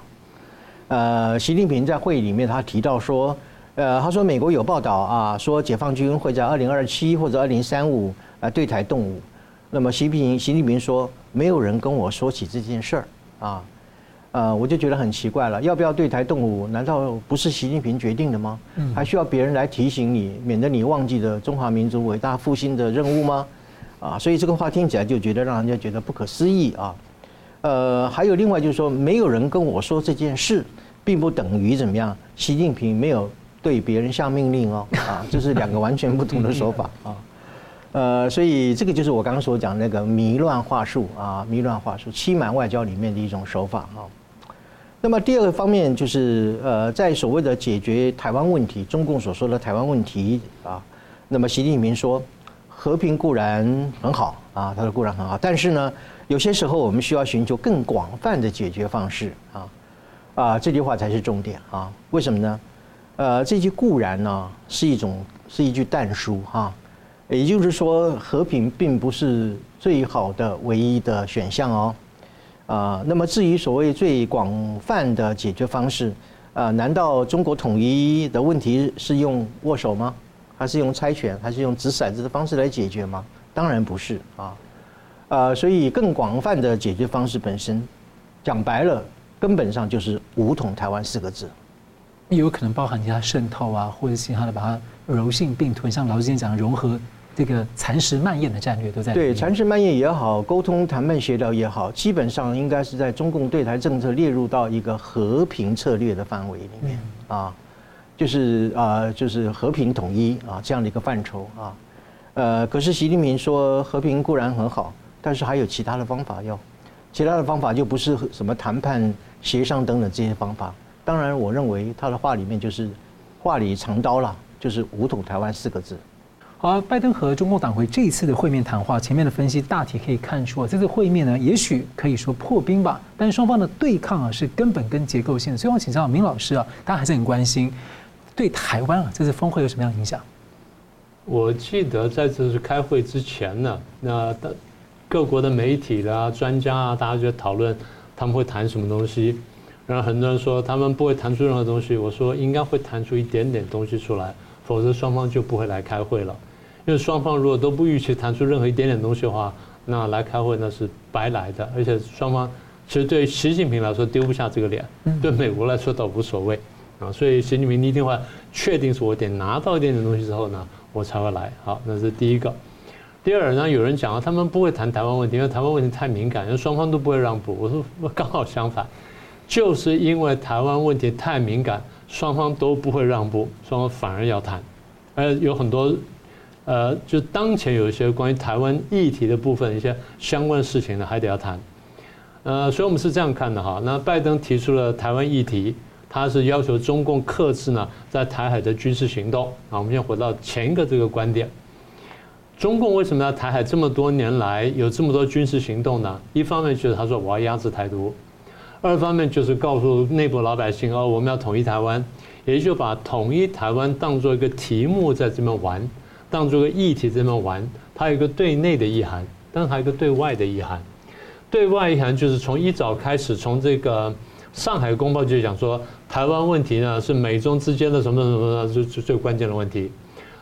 呃，习近平在会议里面他提到说，呃，他说美国有报道啊，说解放军会在二零二七或者二零三五啊对台动武。那么习近平习近平说，没有人跟我说起这件事儿啊。呃，我就觉得很奇怪了，要不要对台动武？难道不是习近平决定的吗？还需要别人来提醒你，免得你忘记了中华民族伟大复兴的任务吗？啊，所以这个话听起来就觉得让人家觉得不可思议啊。呃，还有另外就是说，没有人跟我说这件事，并不等于怎么样，习近平没有对别人下命令哦。啊，这是两个完全不同的说法 啊。呃，所以这个就是我刚刚所讲那个迷乱话术啊，迷乱话术，欺瞒外交里面的一种手法啊。那么第二个方面就是，呃，在所谓的解决台湾问题，中共所说的台湾问题啊，那么习近平说，和平固然很好啊，他说固然很好，但是呢，有些时候我们需要寻求更广泛的解决方式啊，啊，这句话才是重点啊。为什么呢？呃，这句固然呢是一种是一句但书哈，也就是说，和平并不是最好的唯一的选项哦。啊，那么至于所谓最广泛的解决方式，啊，难道中国统一的问题是用握手吗？还是用猜拳，还是用掷骰子的方式来解决吗？当然不是啊，呃，所以更广泛的解决方式本身，讲白了，根本上就是“武统台湾”四个字。有可能包含其他渗透啊，或者其他的把它柔性并吞，像老师今天讲的融合。这个蚕食蔓延的战略都在对蚕食蔓延也好，沟通谈判协调也好，基本上应该是在中共对台政策列入到一个和平策略的范围里面啊，就是啊，就是和平统一啊这样的一个范畴啊。呃，可是习近平说和平固然很好，但是还有其他的方法要，其他的方法就不是什么谈判协商等等这些方法。当然，我认为他的话里面就是话里藏刀了，就是武统台湾四个字。好，拜登和中共党魁这一次的会面谈话，前面的分析大体可以看出啊，这次会面呢，也许可以说破冰吧，但双方的对抗啊是根本跟结构性的。所以我请教明老师啊，大家还是很关心对台湾啊这次峰会有什么样的影响？我记得在这次开会之前呢，那的各国的媒体啦、专家啊，大家就讨论他们会谈什么东西，然后很多人说他们不会谈出任何东西，我说应该会谈出一点点东西出来，否则双方就不会来开会了。因为双方如果都不预期谈出任何一点点东西的话，那来开会那是白来的。而且双方其实对习近平来说丢不下这个脸，对美国来说倒无所谓啊。所以习近平一定会确定说我得拿到一点点东西之后呢，我才会来。好，那是第一个。第二呢，有人讲啊，他们不会谈台湾问题，因为台湾问题太敏感，因为双方都不会让步。我说刚好相反，就是因为台湾问题太敏感，双方都不会让步，双方反而要谈，而有很多。呃，就当前有一些关于台湾议题的部分，一些相关的事情呢，还得要谈。呃，所以我们是这样看的哈。那拜登提出了台湾议题，他是要求中共克制呢在台海的军事行动。啊，我们先回到前一个这个观点。中共为什么要台海这么多年来有这么多军事行动呢？一方面就是他说我要压制台独，二方面就是告诉内部老百姓哦，我们要统一台湾，也就把统一台湾当做一个题目在这边玩，当做一个议题这边玩。它有一个对内的意涵，但是还有一个对外的意涵。对外意涵就是从一早开始，从这个上海公报就讲说，台湾问题呢是美中之间的什么什么的最最最关键的问题。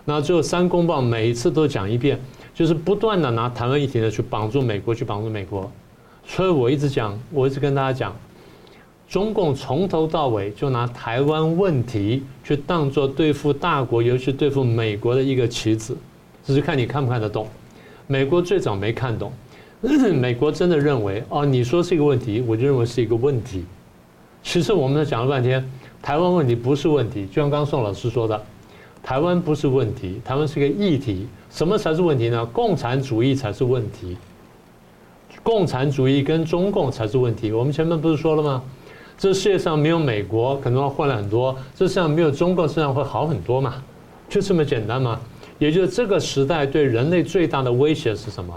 那最后三公报每一次都讲一遍，就是不断的拿台湾议题呢去绑住美国，去绑住美国。所以我一直讲，我一直跟大家讲，中共从头到尾就拿台湾问题去当做对付大国，尤其对付美国的一个棋子，只是看你看不看得懂。美国最早没看懂，美国真的认为哦，你说是一个问题，我就认为是一个问题。其实我们讲了半天，台湾问题不是问题，就像刚刚宋老师说的。台湾不是问题，台湾是个议题。什么才是问题呢？共产主义才是问题。共产主义跟中共才是问题。我们前面不是说了吗？这世界上没有美国，可能会换了很多；这世界上没有中共，实际上会好很多嘛？就这么简单嘛？也就是这个时代对人类最大的威胁是什么？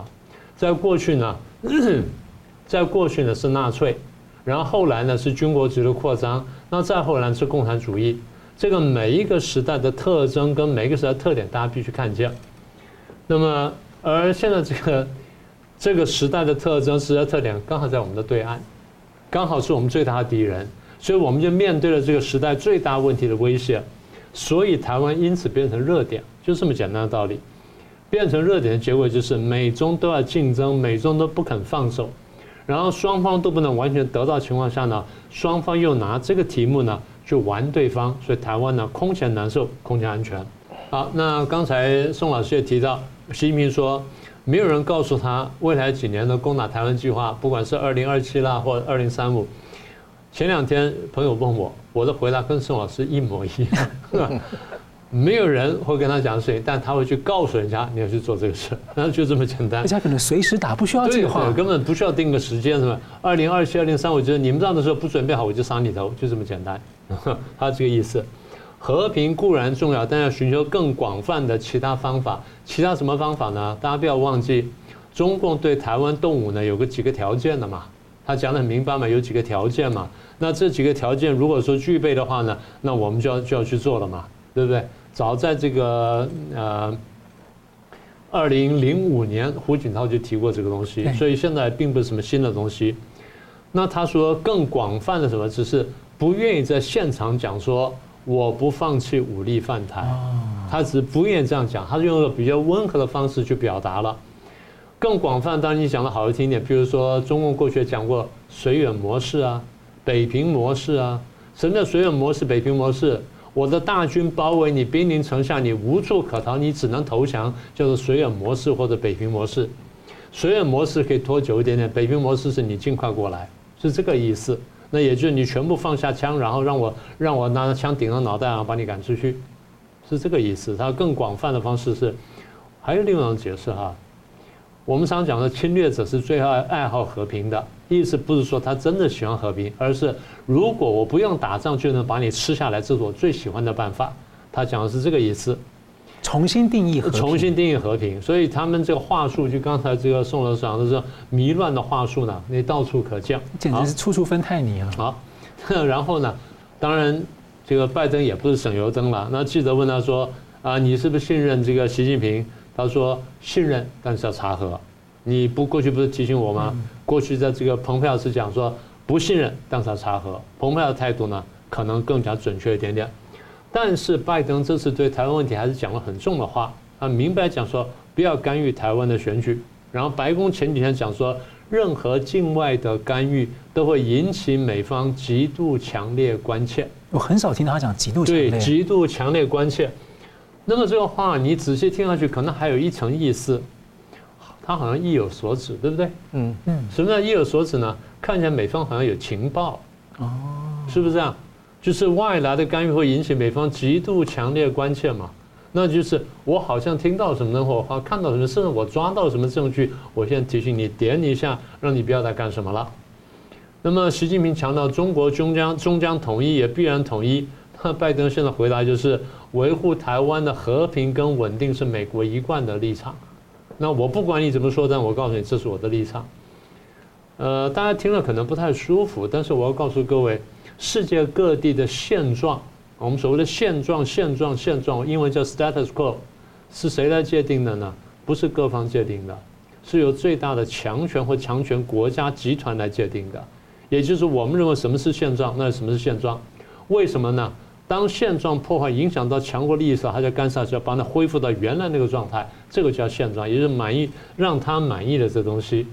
在过去呢，在过去呢是纳粹，然后后来呢是军国主义的扩张，那再后来是共产主义。这个每一个时代的特征跟每一个时代特点，大家必须看见。那么，而现在这个这个时代的特征、时代特点，刚好在我们的对岸，刚好是我们最大的敌人，所以我们就面对了这个时代最大问题的威胁。所以台湾因此变成热点，就这么简单的道理。变成热点的结果就是美中都要竞争，美中都不肯放手，然后双方都不能完全得到情况下呢，双方又拿这个题目呢。去玩对方，所以台湾呢空前难受，空前安全。好，那刚才宋老师也提到，习近平说，没有人告诉他未来几年的攻打台湾计划，不管是二零二七啦，或者二零三五。前两天朋友问我，我的回答跟宋老师一模一样。没有人会跟他讲事情，但他会去告诉人家你要去做这个事，那就这么简单。大家可能随时打，不需要计划，根本不需要定个时间，是吧？二零二七、二零三我觉得你们这样的时候不准备好，我就杀你头，就这么简单。他这个意思，和平固然重要，但要寻求更广泛的其他方法。其他什么方法呢？大家不要忘记，中共对台湾动武呢有个几个条件的嘛，他讲得很明白嘛，有几个条件嘛。那这几个条件如果说具备的话呢，那我们就要就要去做了嘛，对不对？早在这个呃，二零零五年，胡锦涛就提过这个东西，所以现在并不是什么新的东西。那他说更广泛的什么，只是不愿意在现场讲说我不放弃武力犯台，他只是不愿意这样讲，他是用一个比较温和的方式去表达了。更广泛，当然你讲的好听一点，比如说中共过去讲过绥远模式啊、北平模式啊，什么叫绥远模式、北平模式？我的大军包围你，兵临城下，你无处可逃，你只能投降，就是绥远模式或者北平模式。绥远模式可以拖久一点点，北平模式是你尽快过来，是这个意思。那也就是你全部放下枪，然后让我让我拿着枪顶着脑袋然后，把你赶出去，是这个意思。它更广泛的方式是，还有另外一种解释哈。我们常讲的侵略者是最爱爱好和平的，意思不是说他真的喜欢和平，而是如果我不用打仗就能把你吃下来，这是我最喜欢的办法。他讲的是这个意思。重新定义和平，重新定义和平。所以他们这个话术，就刚才这个宋老师讲的是迷乱的话术呢，你到处可见，简直是处处分太泥啊。好，然后呢，当然这个拜登也不是省油灯了。那记者问他说：“啊，你是不是信任这个习近平？”他说信任，但是要查核。你不过去不是提醒我吗？过去在这个蓬佩奥是讲说不信任，但是要查核。蓬佩奥的态度呢，可能更加准确一点点。但是拜登这次对台湾问题还是讲了很重的话，他明白讲说不要干预台湾的选举。然后白宫前几天讲说，任何境外的干预都会引起美方极度强烈关切。我很少听到他讲极度强烈。对，极度强烈关切。那么这个话你仔细听下去，可能还有一层意思，他好像意有所指，对不对？嗯嗯。什么叫意有所指呢？看起来美方好像有情报，哦，是不是这样？就是外来的干预会引起美方极度强烈关切嘛？那就是我好像听到什么或或看到什么，甚至我抓到什么证据，我现在提醒你点你一下，让你不要再干什么了。那么习近平强调中国终将终将统一，也必然统一。那拜登现在回答就是维护台湾的和平跟稳定是美国一贯的立场。那我不管你怎么说，但我告诉你，这是我的立场。呃，大家听了可能不太舒服，但是我要告诉各位，世界各地的现状，我们所谓的现状、现状、现状，英文叫 status quo，是谁来界定的呢？不是各方界定的，是由最大的强权或强权国家集团来界定的。也就是我们认为什么是现状，那什么是现状？为什么呢？当现状破坏影响到强国利益的时候，他就干涉，就要把它恢复到原来那个状态，这个叫现状，也就是满意让他满意的这东西。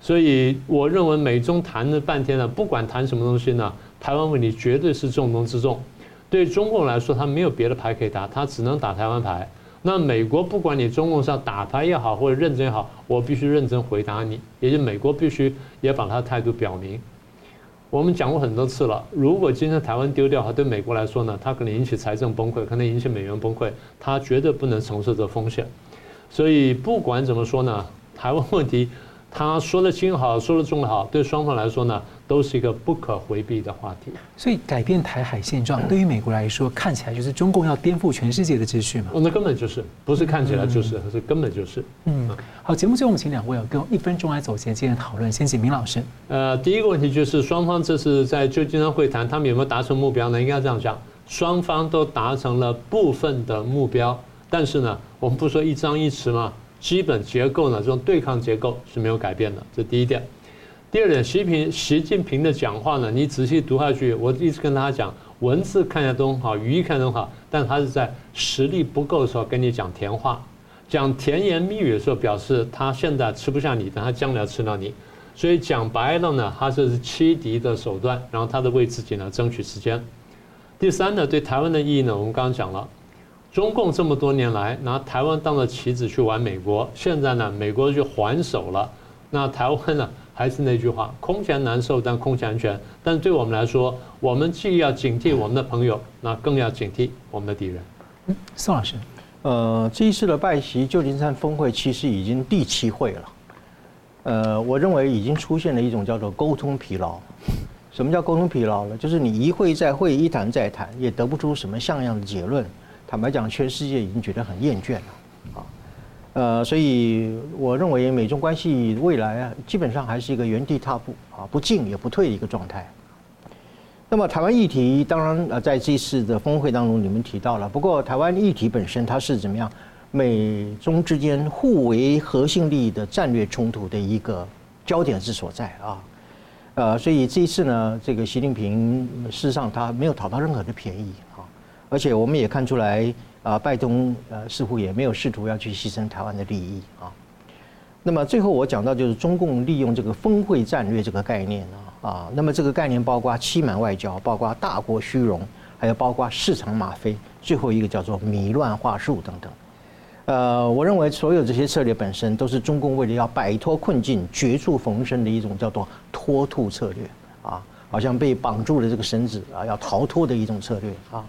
所以我认为美中谈了半天了，不管谈什么东西呢，台湾问题绝对是重中之重。对中共来说，他没有别的牌可以打，他只能打台湾牌。那美国不管你中共上打牌也好，或者认真也好，我必须认真回答你，也就美国必须也把他的态度表明。我们讲过很多次了，如果今天台湾丢掉它，对美国来说呢，它可能引起财政崩溃，可能引起美元崩溃，它绝对不能承受这风险。所以不管怎么说呢，台湾问题。他说的轻好，说的重好，对双方来说呢，都是一个不可回避的话题。所以改变台海现状，对于美国来说，看起来就是中共要颠覆全世界的秩序嘛？哦那根本就是，不是看起来就是，是根本就是。嗯，好，节目最后我们请两位给我一分钟来总结今天的讨论。先请明老师。呃，第一个问题就是双方这次在旧金山会谈，他们有没有达成目标呢？应该这样讲，双方都达成了部分的目标，但是呢，我们不说一张一弛嘛？基本结构呢，这种对抗结构是没有改变的，这第一点。第二点，习平习近平的讲话呢，你仔细读下去，我一直跟大家讲，文字看起来都很好，语义看都好，但他是在实力不够的时候跟你讲甜话，讲甜言蜜语的时候，表示他现在吃不下你，但他将来吃到你。所以讲白了呢，他这是欺敌的手段，然后他在为自己呢争取时间。第三呢，对台湾的意义呢，我们刚刚讲了。中共这么多年来拿台湾当了棋子去玩美国，现在呢，美国就还手了。那台湾呢，还是那句话，空前难受，但空前安全。但是对我们来说，我们既要警惕我们的朋友，那更要警惕我们的敌人。嗯，宋老师，呃，这一次的拜习旧金山峰会其实已经第七会了。呃，我认为已经出现了一种叫做沟通疲劳。什么叫沟通疲劳呢？就是你一会再会，一谈再谈，也得不出什么像样的结论。坦白讲，全世界已经觉得很厌倦了，啊，呃，所以我认为美中关系未来啊，基本上还是一个原地踏步啊，不进也不退的一个状态。那么台湾议题当然呃，在这次的峰会当中你们提到了，不过台湾议题本身它是怎么样？美中之间互为核心利益的战略冲突的一个焦点之所在啊，呃，所以这一次呢，这个习近平事实上他没有讨到任何的便宜啊。而且我们也看出来，啊，拜登呃似乎也没有试图要去牺牲台湾的利益啊。那么最后我讲到就是中共利用这个峰会战略这个概念啊，啊，那么这个概念包括欺瞒外交，包括大国虚荣，还有包括市场吗啡，最后一个叫做迷乱话术等等。呃，我认为所有这些策略本身都是中共为了要摆脱困境、绝处逢生的一种叫做脱兔策略啊，好像被绑住了这个绳子啊，要逃脱的一种策略啊。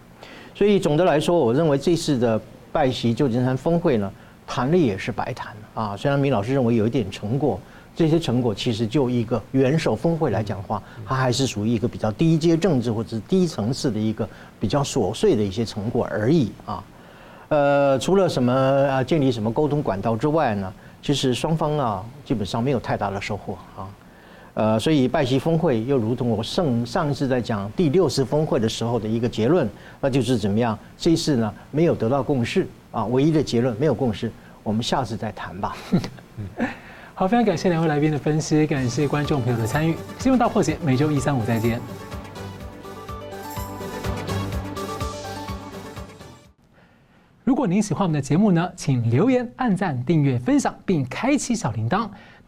所以总的来说，我认为这次的拜习旧金山峰会呢，谈的也是白谈啊。虽然米老师认为有一点成果，这些成果其实就一个元首峰会来讲话，它还是属于一个比较低阶政治或者是低层次的一个比较琐碎的一些成果而已啊。呃，除了什么啊，建立什么沟通管道之外呢，其实双方啊基本上没有太大的收获啊。呃，所以拜习峰会又如同我上上一次在讲第六次峰会的时候的一个结论，那就是怎么样？这一次呢没有得到共识啊，唯一的结论没有共识，我们下次再谈吧。好，非常感谢两位来宾的分析，感谢观众朋友的参与。新闻大破解每周一、三、五再见。如果您喜欢我们的节目呢，请留言、按赞、订阅、分享，并开启小铃铛。